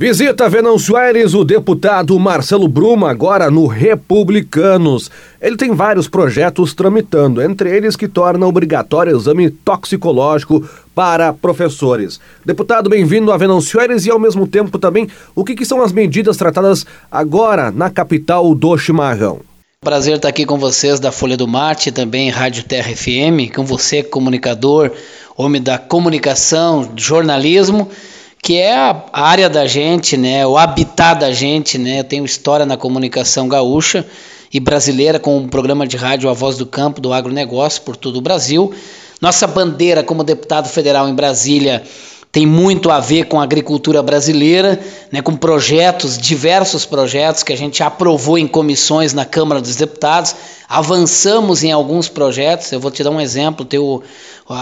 Visita Venâncio Aires o deputado Marcelo Bruma, agora no Republicanos. Ele tem vários projetos tramitando, entre eles que torna obrigatório o exame toxicológico para professores. Deputado, bem-vindo a Venâncio Aires e, ao mesmo tempo, também, o que, que são as medidas tratadas agora na capital do chimarrão? Prazer estar aqui com vocês da Folha do Mate, também Rádio Terra FM, com você, comunicador, homem da comunicação, jornalismo que é a área da gente, né, o habitat da gente, né? Eu tenho história na comunicação gaúcha e brasileira com um programa de rádio A Voz do Campo do agronegócio por todo o Brasil. Nossa bandeira como deputado federal em Brasília tem muito a ver com a agricultura brasileira, né, com projetos, diversos projetos que a gente aprovou em comissões na Câmara dos Deputados, avançamos em alguns projetos, eu vou te dar um exemplo, tem o,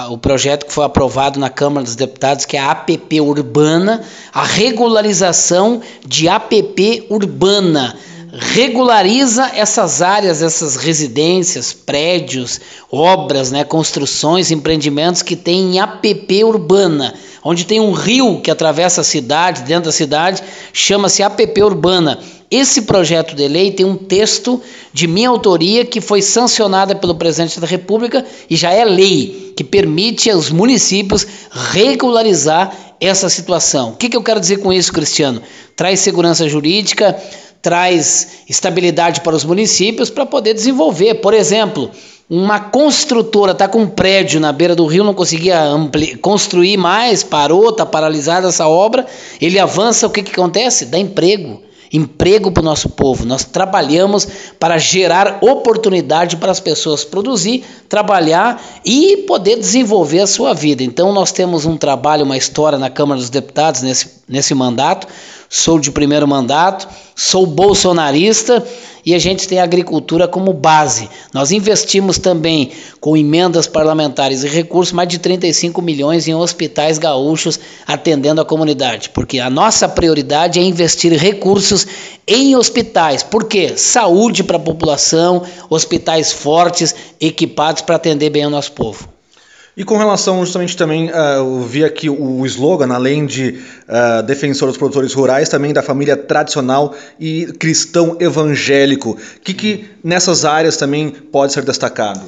o projeto que foi aprovado na Câmara dos Deputados, que é a APP Urbana, a regularização de APP Urbana, regulariza essas áreas, essas residências, prédios, obras, né, construções, empreendimentos que têm em APP urbana, onde tem um rio que atravessa a cidade, dentro da cidade, chama-se APP urbana. Esse projeto de lei tem um texto de minha autoria que foi sancionada pelo presidente da República e já é lei que permite aos municípios regularizar essa situação. O que, que eu quero dizer com isso, Cristiano? Traz segurança jurídica, traz estabilidade para os municípios para poder desenvolver. Por exemplo, uma construtora está com um prédio na beira do rio, não conseguia construir mais, parou, está paralisada essa obra, ele avança, o que, que acontece? Dá emprego emprego para o nosso povo. Nós trabalhamos para gerar oportunidade para as pessoas produzir, trabalhar e poder desenvolver a sua vida. Então, nós temos um trabalho, uma história na Câmara dos Deputados nesse, nesse mandato. Sou de primeiro mandato, sou bolsonarista e a gente tem a agricultura como base. Nós investimos também com emendas parlamentares e recursos mais de 35 milhões em hospitais gaúchos atendendo a comunidade, porque a nossa prioridade é investir recursos em hospitais. Por quê? Saúde para a população, hospitais fortes, equipados para atender bem o nosso povo. E com relação justamente também, uh, eu vi aqui o slogan, além de uh, defensor dos produtores rurais, também da família tradicional e cristão evangélico. O que, que nessas áreas também pode ser destacado?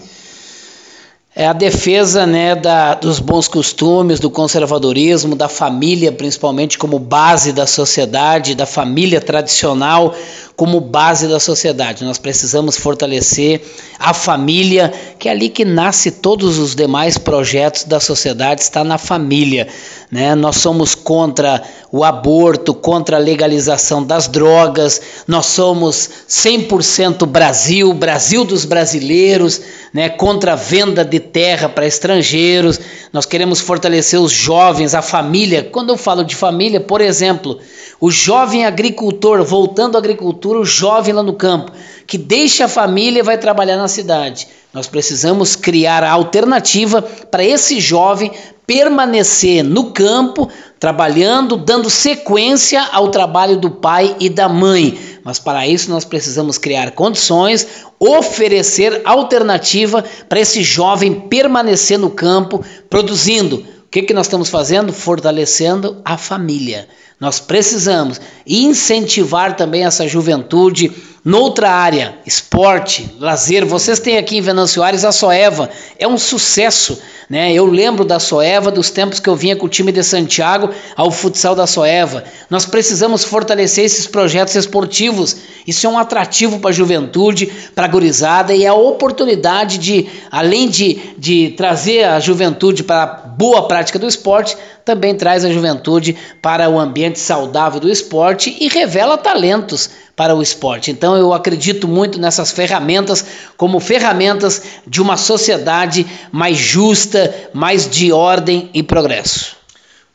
é a defesa né, da, dos bons costumes, do conservadorismo, da família, principalmente como base da sociedade, da família tradicional como base da sociedade. Nós precisamos fortalecer a família, que é ali que nasce todos os demais projetos da sociedade, está na família. Né? Nós somos contra o aborto, contra a legalização das drogas, nós somos 100% Brasil, Brasil dos brasileiros, né? contra a venda de terra para estrangeiros, nós queremos fortalecer os jovens, a família. Quando eu falo de família, por exemplo, o jovem agricultor, voltando à agricultura, o jovem lá no campo, que deixa a família e vai trabalhar na cidade. Nós precisamos criar a alternativa para esse jovem permanecer no campo, trabalhando, dando sequência ao trabalho do pai e da mãe. Mas para isso nós precisamos criar condições, oferecer alternativa para esse jovem permanecer no campo, produzindo. O que, que nós estamos fazendo? Fortalecendo a família. Nós precisamos incentivar também essa juventude noutra área, esporte, lazer. Vocês têm aqui em Venâncio Aires a Soeva, é um sucesso. Né? Eu lembro da Soeva, dos tempos que eu vinha com o time de Santiago ao futsal da Soeva. Nós precisamos fortalecer esses projetos esportivos. Isso é um atrativo para a juventude, para a gurizada e é a oportunidade de, além de, de trazer a juventude para a boa prática do esporte, também traz a juventude para o ambiente saudável do esporte e revela talentos para o esporte. Então eu acredito muito nessas ferramentas como ferramentas de uma sociedade mais justa, mais de ordem e progresso.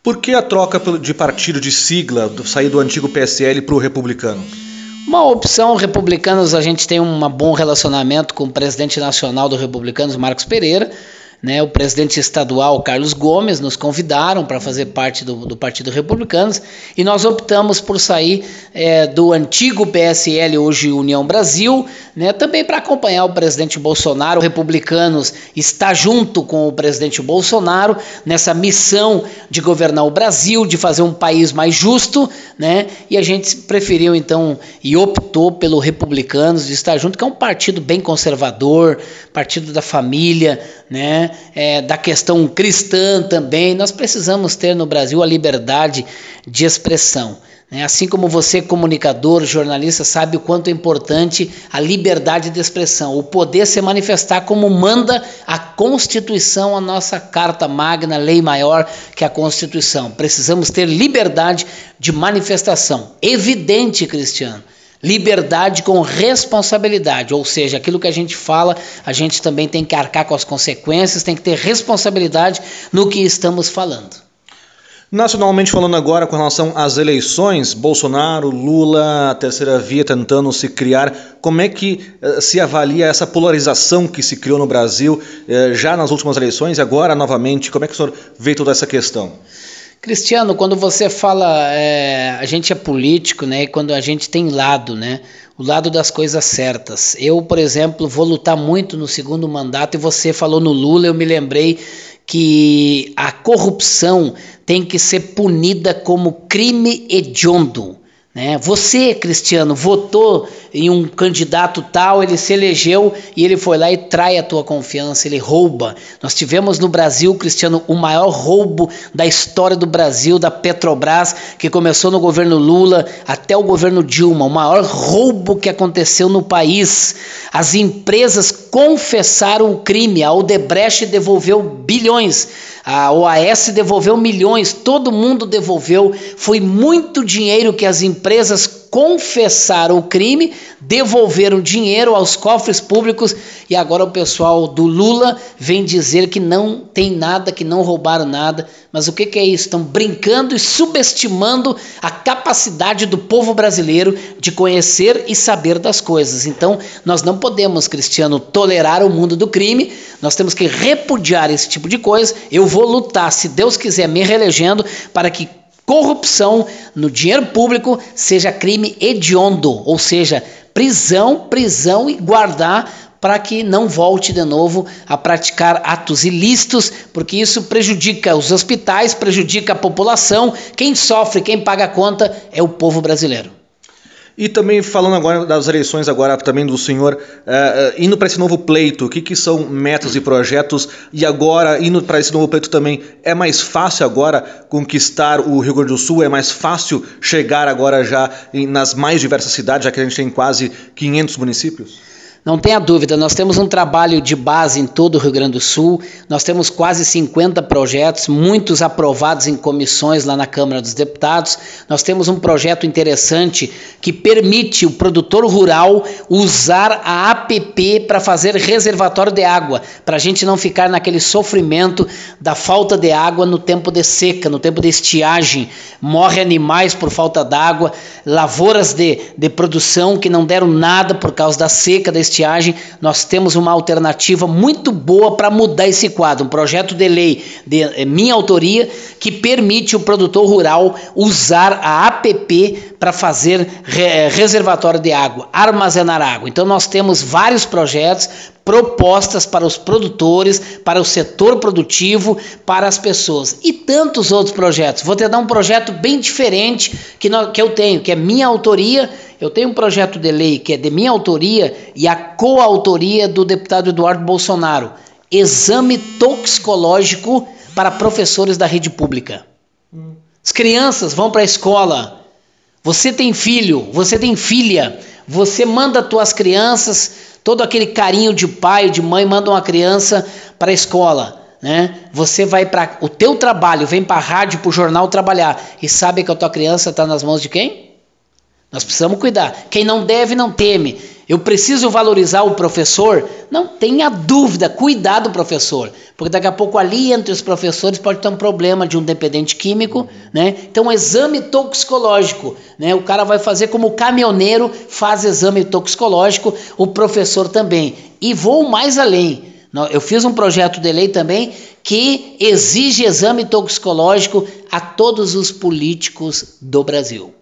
Por que a troca de partido de sigla, sair do antigo PSL para o republicano? Uma opção, republicanos, a gente tem um bom relacionamento com o presidente nacional do Republicanos, Marcos Pereira né, o presidente estadual Carlos Gomes nos convidaram para fazer parte do, do, Partido Republicanos e nós optamos por sair é, do antigo PSL, hoje União Brasil, né, também para acompanhar o presidente Bolsonaro. O Republicanos está junto com o presidente Bolsonaro nessa missão de governar o Brasil, de fazer um país mais justo, né, e a gente preferiu então e optou pelo Republicanos de estar junto, que é um partido bem conservador, partido da família, né? É, da questão cristã também. Nós precisamos ter no Brasil a liberdade de expressão. Né? Assim como você, comunicador, jornalista, sabe o quanto é importante a liberdade de expressão, o poder se manifestar como manda a Constituição, a nossa Carta Magna, lei maior que a Constituição. Precisamos ter liberdade de manifestação. Evidente, Cristiano Liberdade com responsabilidade, ou seja, aquilo que a gente fala, a gente também tem que arcar com as consequências, tem que ter responsabilidade no que estamos falando. Nacionalmente falando agora com relação às eleições, Bolsonaro, Lula, a terceira via tentando se criar, como é que uh, se avalia essa polarização que se criou no Brasil uh, já nas últimas eleições e agora novamente, como é que o senhor vê toda essa questão? Cristiano, quando você fala, é, a gente é político, né? Quando a gente tem lado, né? O lado das coisas certas. Eu, por exemplo, vou lutar muito no segundo mandato e você falou no Lula, eu me lembrei que a corrupção tem que ser punida como crime hediondo. Né? Você, Cristiano, votou em um candidato tal, ele se elegeu e ele foi lá e trai a tua confiança, ele rouba. Nós tivemos no Brasil, Cristiano, o maior roubo da história do Brasil, da Petrobras, que começou no governo Lula até o governo Dilma, o maior roubo que aconteceu no país. As empresas confessaram o crime, a Odebrecht devolveu bilhões, a OAS devolveu milhões, todo mundo devolveu. Foi muito dinheiro que as empresas confessaram o crime, devolveram dinheiro aos cofres públicos e agora o pessoal do Lula vem dizer que não tem nada, que não roubaram nada. Mas o que, que é isso? Estão brincando e subestimando a capacidade do povo brasileiro de conhecer e saber das coisas. Então, nós não podemos, Cristiano, tolerar o mundo do crime, nós temos que repudiar esse tipo de coisa. Eu vou lutar, se Deus quiser, me reelegendo, para que corrupção no dinheiro público seja crime hediondo, ou seja, prisão, prisão e guardar para que não volte de novo a praticar atos ilícitos, porque isso prejudica os hospitais, prejudica a população. Quem sofre, quem paga a conta é o povo brasileiro. E também falando agora das eleições, agora também do senhor, uh, indo para esse novo pleito, o que, que são metas e projetos? E agora, indo para esse novo pleito também, é mais fácil agora conquistar o Rio Grande do Sul? É mais fácil chegar agora já em, nas mais diversas cidades, já que a gente tem quase 500 municípios? Não tenha dúvida, nós temos um trabalho de base em todo o Rio Grande do Sul, nós temos quase 50 projetos, muitos aprovados em comissões lá na Câmara dos Deputados. Nós temos um projeto interessante que permite o produtor rural usar a APP para fazer reservatório de água, para a gente não ficar naquele sofrimento da falta de água no tempo de seca, no tempo de estiagem. Morre animais por falta d'água, lavouras de, de produção que não deram nada por causa da seca, da estiagem estiagem, nós temos uma alternativa muito boa para mudar esse quadro, um projeto de lei de é, minha autoria que permite o produtor rural usar a APP para fazer re, reservatório de água, armazenar água. Então nós temos vários projetos, propostas para os produtores, para o setor produtivo, para as pessoas e tantos outros projetos. Vou te dar um projeto bem diferente que, nós, que eu tenho, que é minha autoria eu tenho um projeto de lei que é de minha autoria e a coautoria do deputado Eduardo Bolsonaro. Exame toxicológico para professores da rede pública. As crianças vão para a escola. Você tem filho, você tem filha, você manda tuas crianças, todo aquele carinho de pai, de mãe, manda uma criança para a escola. Né? Você vai para o teu trabalho, vem para a rádio, para o jornal trabalhar e sabe que a tua criança está nas mãos de quem? Nós precisamos cuidar. Quem não deve, não teme. Eu preciso valorizar o professor? Não tenha dúvida, cuidar do professor. Porque daqui a pouco ali entre os professores pode ter um problema de um dependente químico, né? Então, exame toxicológico, né? O cara vai fazer como o caminhoneiro faz exame toxicológico, o professor também. E vou mais além. Eu fiz um projeto de lei também que exige exame toxicológico a todos os políticos do Brasil.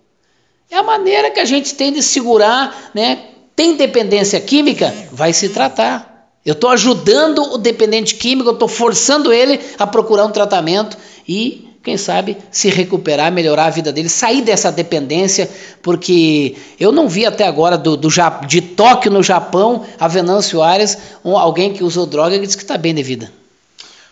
É a maneira que a gente tem de segurar, né? Tem dependência química? Vai se tratar. Eu estou ajudando o dependente químico, eu estou forçando ele a procurar um tratamento e quem sabe se recuperar, melhorar a vida dele, sair dessa dependência, porque eu não vi até agora do, do de Tóquio no Japão, a Venâncio Aires, um, alguém que usou droga e disse que está bem de vida.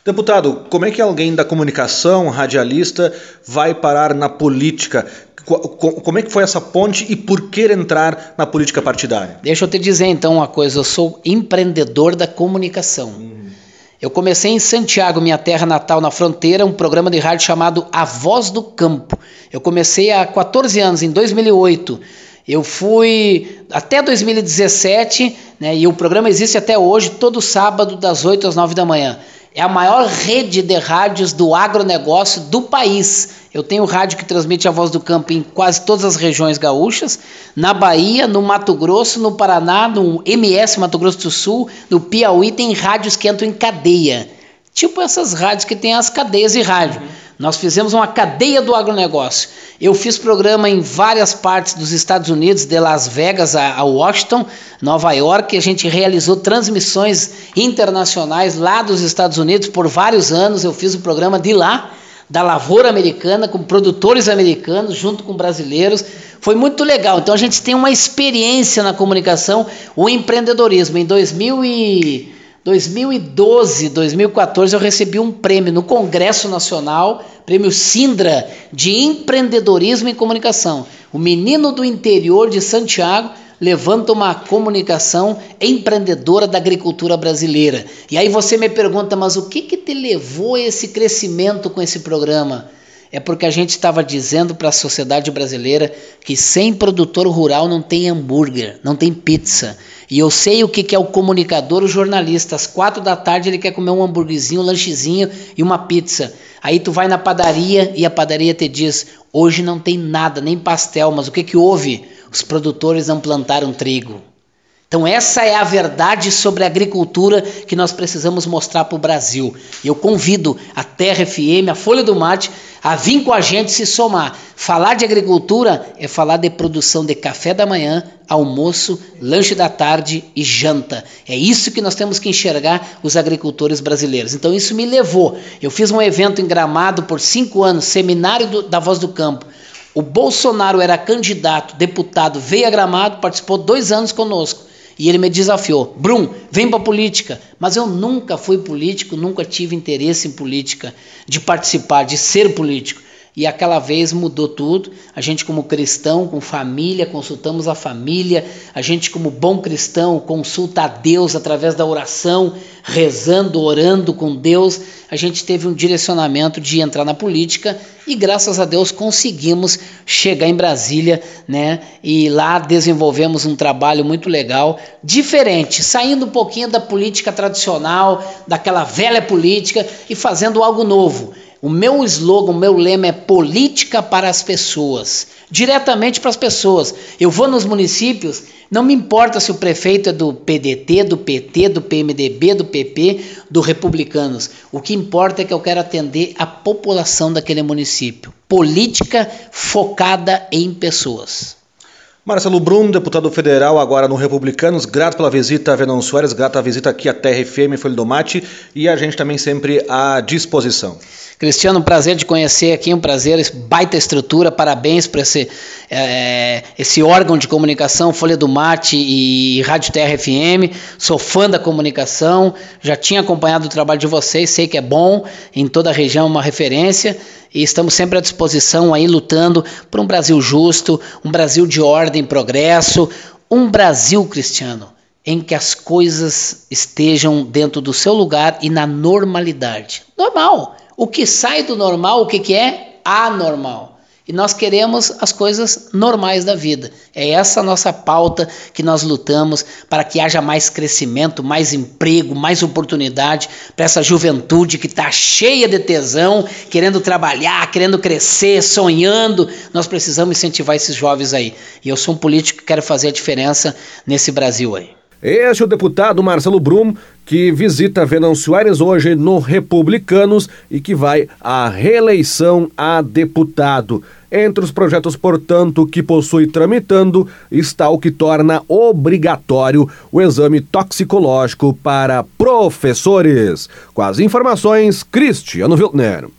Deputado, como é que alguém da comunicação, radialista, vai parar na política? Como é que foi essa ponte e por que entrar na política partidária? Deixa eu te dizer então uma coisa, eu sou empreendedor da comunicação. Hum. Eu comecei em Santiago, minha terra natal, na fronteira, um programa de rádio chamado A Voz do Campo. Eu comecei há 14 anos, em 2008. Eu fui até 2017, né, e o programa existe até hoje, todo sábado, das 8 às 9 da manhã. É a maior rede de rádios do agronegócio do país. Eu tenho rádio que transmite a voz do campo em quase todas as regiões gaúchas, na Bahia, no Mato Grosso, no Paraná, no MS Mato Grosso do Sul, no Piauí tem rádios que entram em cadeia. Tipo essas rádios que tem as cadeias de rádio. Uhum. Nós fizemos uma cadeia do agronegócio. Eu fiz programa em várias partes dos Estados Unidos, de Las Vegas a Washington, Nova York. A gente realizou transmissões internacionais lá dos Estados Unidos por vários anos. Eu fiz o programa de lá da lavoura americana, com produtores americanos, junto com brasileiros. Foi muito legal. Então a gente tem uma experiência na comunicação, o empreendedorismo. Em 2000 e 2012, 2014, eu recebi um prêmio no Congresso Nacional, prêmio Sindra, de empreendedorismo em comunicação. O menino do interior de Santiago levanta uma comunicação empreendedora da agricultura brasileira. E aí você me pergunta, mas o que, que te levou a esse crescimento com esse programa? É porque a gente estava dizendo para a sociedade brasileira que sem produtor rural não tem hambúrguer, não tem pizza. E eu sei o que, que é o comunicador, o jornalista. Às quatro da tarde ele quer comer um hambúrguerzinho, um lanchezinho e uma pizza. Aí tu vai na padaria e a padaria te diz: hoje não tem nada, nem pastel, mas o que, que houve? os produtores não plantaram trigo. Então, essa é a verdade sobre a agricultura que nós precisamos mostrar para o Brasil. Eu convido a Terra FM, a Folha do Mate, a vir com a gente se somar. Falar de agricultura é falar de produção de café da manhã, almoço, lanche da tarde e janta. É isso que nós temos que enxergar os agricultores brasileiros. Então, isso me levou. Eu fiz um evento em Gramado por cinco anos, seminário do, da Voz do Campo o Bolsonaro era candidato, deputado, veio a Gramado, participou dois anos conosco. E ele me desafiou: Brum, vem para política. Mas eu nunca fui político, nunca tive interesse em política, de participar, de ser político. E aquela vez mudou tudo. A gente, como cristão, com família, consultamos a família. A gente, como bom cristão, consulta a Deus através da oração, rezando, orando com Deus. A gente teve um direcionamento de entrar na política e, graças a Deus, conseguimos chegar em Brasília, né? E lá desenvolvemos um trabalho muito legal, diferente, saindo um pouquinho da política tradicional, daquela velha política e fazendo algo novo o meu slogan, o meu lema é política para as pessoas, diretamente para as pessoas. Eu vou nos municípios, não me importa se o prefeito é do PDT, do PT, do PMDB, do PP, do Republicanos. O que importa é que eu quero atender a população daquele município. Política focada em pessoas. Marcelo Brum, deputado federal, agora no Republicanos, grato pela visita a Venon Soares, grato pela visita aqui à Terra FM, Folha do Mate, e a gente também sempre à disposição. Cristiano, um prazer de conhecer aqui, um prazer, baita estrutura, parabéns por esse, é, esse órgão de comunicação, Folha do Mate e Rádio Terra FM. Sou fã da comunicação, já tinha acompanhado o trabalho de vocês, sei que é bom, em toda a região uma referência e estamos sempre à disposição aí lutando por um Brasil justo, um Brasil de ordem, progresso, um Brasil cristiano em que as coisas estejam dentro do seu lugar e na normalidade. Normal. O que sai do normal, o que, que é? Anormal. E nós queremos as coisas normais da vida. É essa a nossa pauta que nós lutamos para que haja mais crescimento, mais emprego, mais oportunidade para essa juventude que está cheia de tesão, querendo trabalhar, querendo crescer, sonhando. Nós precisamos incentivar esses jovens aí. E eu sou um político que quero fazer a diferença nesse Brasil aí. Este é o deputado Marcelo Brum, que visita Venâncio Aires hoje no Republicanos e que vai à reeleição a deputado. Entre os projetos, portanto, que possui tramitando está o que torna obrigatório o exame toxicológico para professores. Com as informações, Cristiano Wiltner.